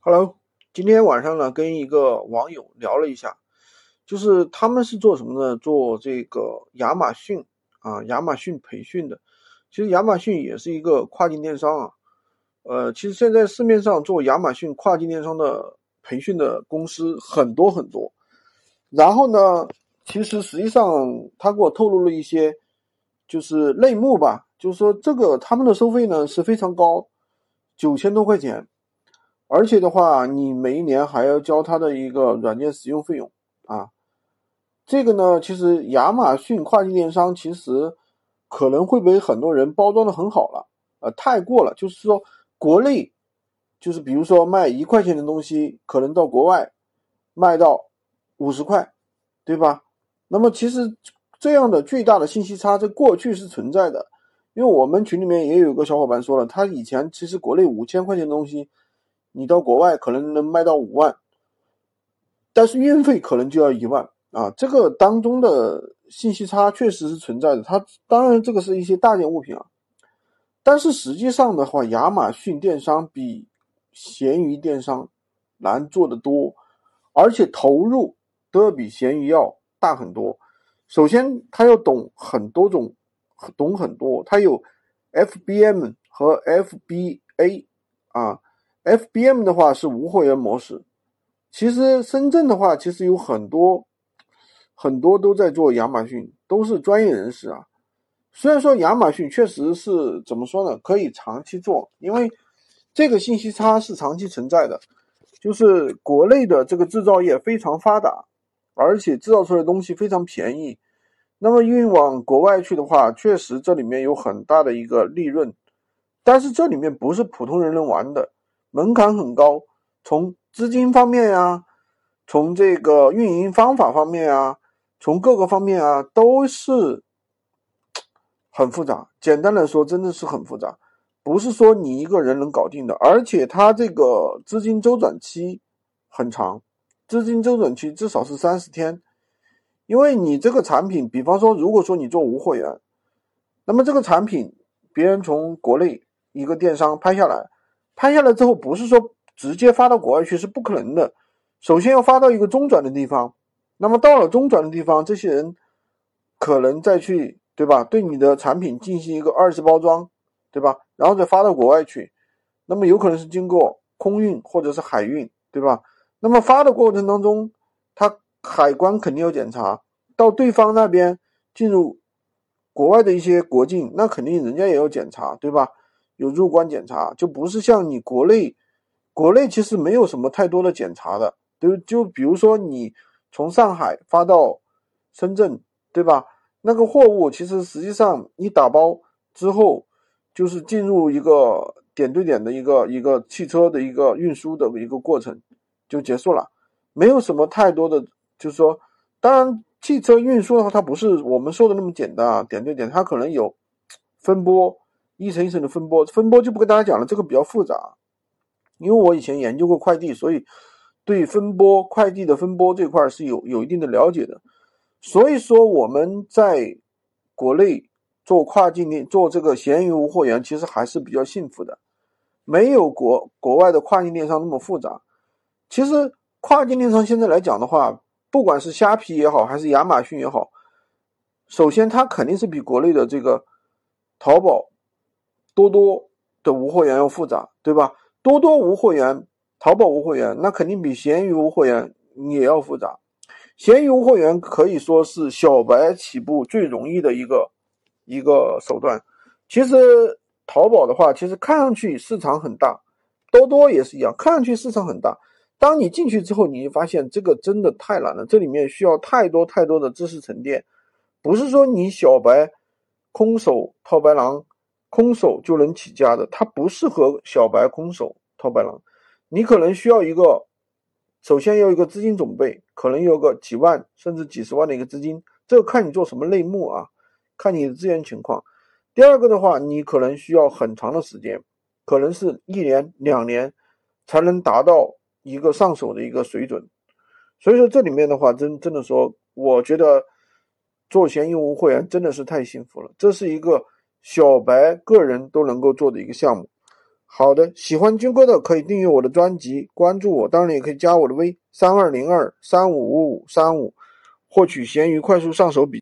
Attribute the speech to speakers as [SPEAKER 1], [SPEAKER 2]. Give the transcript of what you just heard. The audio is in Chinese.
[SPEAKER 1] Hello，今天晚上呢，跟一个网友聊了一下，就是他们是做什么呢？做这个亚马逊啊，亚马逊培训的。其实亚马逊也是一个跨境电商啊。呃，其实现在市面上做亚马逊跨境电商的培训的公司很多很多。然后呢，其实实际上他给我透露了一些，就是内幕吧，就是说这个他们的收费呢是非常高，九千多块钱。而且的话，你每一年还要交他的一个软件使用费用啊。这个呢，其实亚马逊跨境电商其实可能会被很多人包装的很好了，呃，太过了。就是说，国内就是比如说卖一块钱的东西，可能到国外卖到五十块，对吧？那么其实这样的巨大的信息差在过去是存在的，因为我们群里面也有个小伙伴说了，他以前其实国内五千块钱的东西。你到国外可能能卖到五万，但是运费可能就要一万啊！这个当中的信息差确实是存在的。它当然这个是一些大件物品啊，但是实际上的话，亚马逊电商比闲鱼电商难做得多，而且投入都要比闲鱼要大很多。首先，它要懂很多种，懂很多，它有 FBM 和 FBA 啊。FBM 的话是无货源模式，其实深圳的话其实有很多很多都在做亚马逊，都是专业人士啊。虽然说亚马逊确实是怎么说呢，可以长期做，因为这个信息差是长期存在的。就是国内的这个制造业非常发达，而且制造出来的东西非常便宜，那么运往国外去的话，确实这里面有很大的一个利润，但是这里面不是普通人能玩的。门槛很高，从资金方面呀，从这个运营方法方面啊，从各个方面啊，都是很复杂。简单来说，真的是很复杂，不是说你一个人能搞定的。而且它这个资金周转期很长，资金周转期至少是三十天。因为你这个产品，比方说，如果说你做无货源，那么这个产品别人从国内一个电商拍下来。拍下来之后，不是说直接发到国外去是不可能的。首先要发到一个中转的地方，那么到了中转的地方，这些人可能再去，对吧？对你的产品进行一个二次包装，对吧？然后再发到国外去，那么有可能是经过空运或者是海运，对吧？那么发的过程当中，它海关肯定要检查，到对方那边进入国外的一些国境，那肯定人家也要检查，对吧？有入关检查，就不是像你国内，国内其实没有什么太多的检查的，就就比如说你从上海发到深圳，对吧？那个货物其实实际上你打包之后，就是进入一个点对点的一个一个汽车的一个运输的一个过程就结束了，没有什么太多的，就是说，当然汽车运输的话，它不是我们说的那么简单啊，点对点，它可能有分拨。一层一层的分拨，分拨就不跟大家讲了，这个比较复杂。因为我以前研究过快递，所以对分拨快递的分拨这块是有有一定的了解的。所以说我们在国内做跨境电做这个闲鱼无货源，其实还是比较幸福的，没有国国外的跨境电商那么复杂。其实跨境电商现在来讲的话，不管是虾皮也好，还是亚马逊也好，首先它肯定是比国内的这个淘宝。多多的无货源要复杂，对吧？多多无货源，淘宝无货源，那肯定比闲鱼无货源也要复杂。闲鱼无货源可以说是小白起步最容易的一个一个手段。其实淘宝的话，其实看上去市场很大，多多也是一样，看上去市场很大。当你进去之后，你就发现这个真的太难了，这里面需要太多太多的知识沉淀，不是说你小白空手套白狼。空手就能起家的，它不适合小白空手套白狼。你可能需要一个，首先要一个资金准备，可能有个几万甚至几十万的一个资金，这个看你做什么类目啊，看你的资源情况。第二个的话，你可能需要很长的时间，可能是一年两年才能达到一个上手的一个水准。所以说这里面的话，真真的说，我觉得做闲鱼无会员真的是太幸福了，这是一个。小白个人都能够做的一个项目，好的，喜欢军哥的可以订阅我的专辑，关注我，当然也可以加我的微三二零二三五五五三五，获取闲鱼快速上手笔。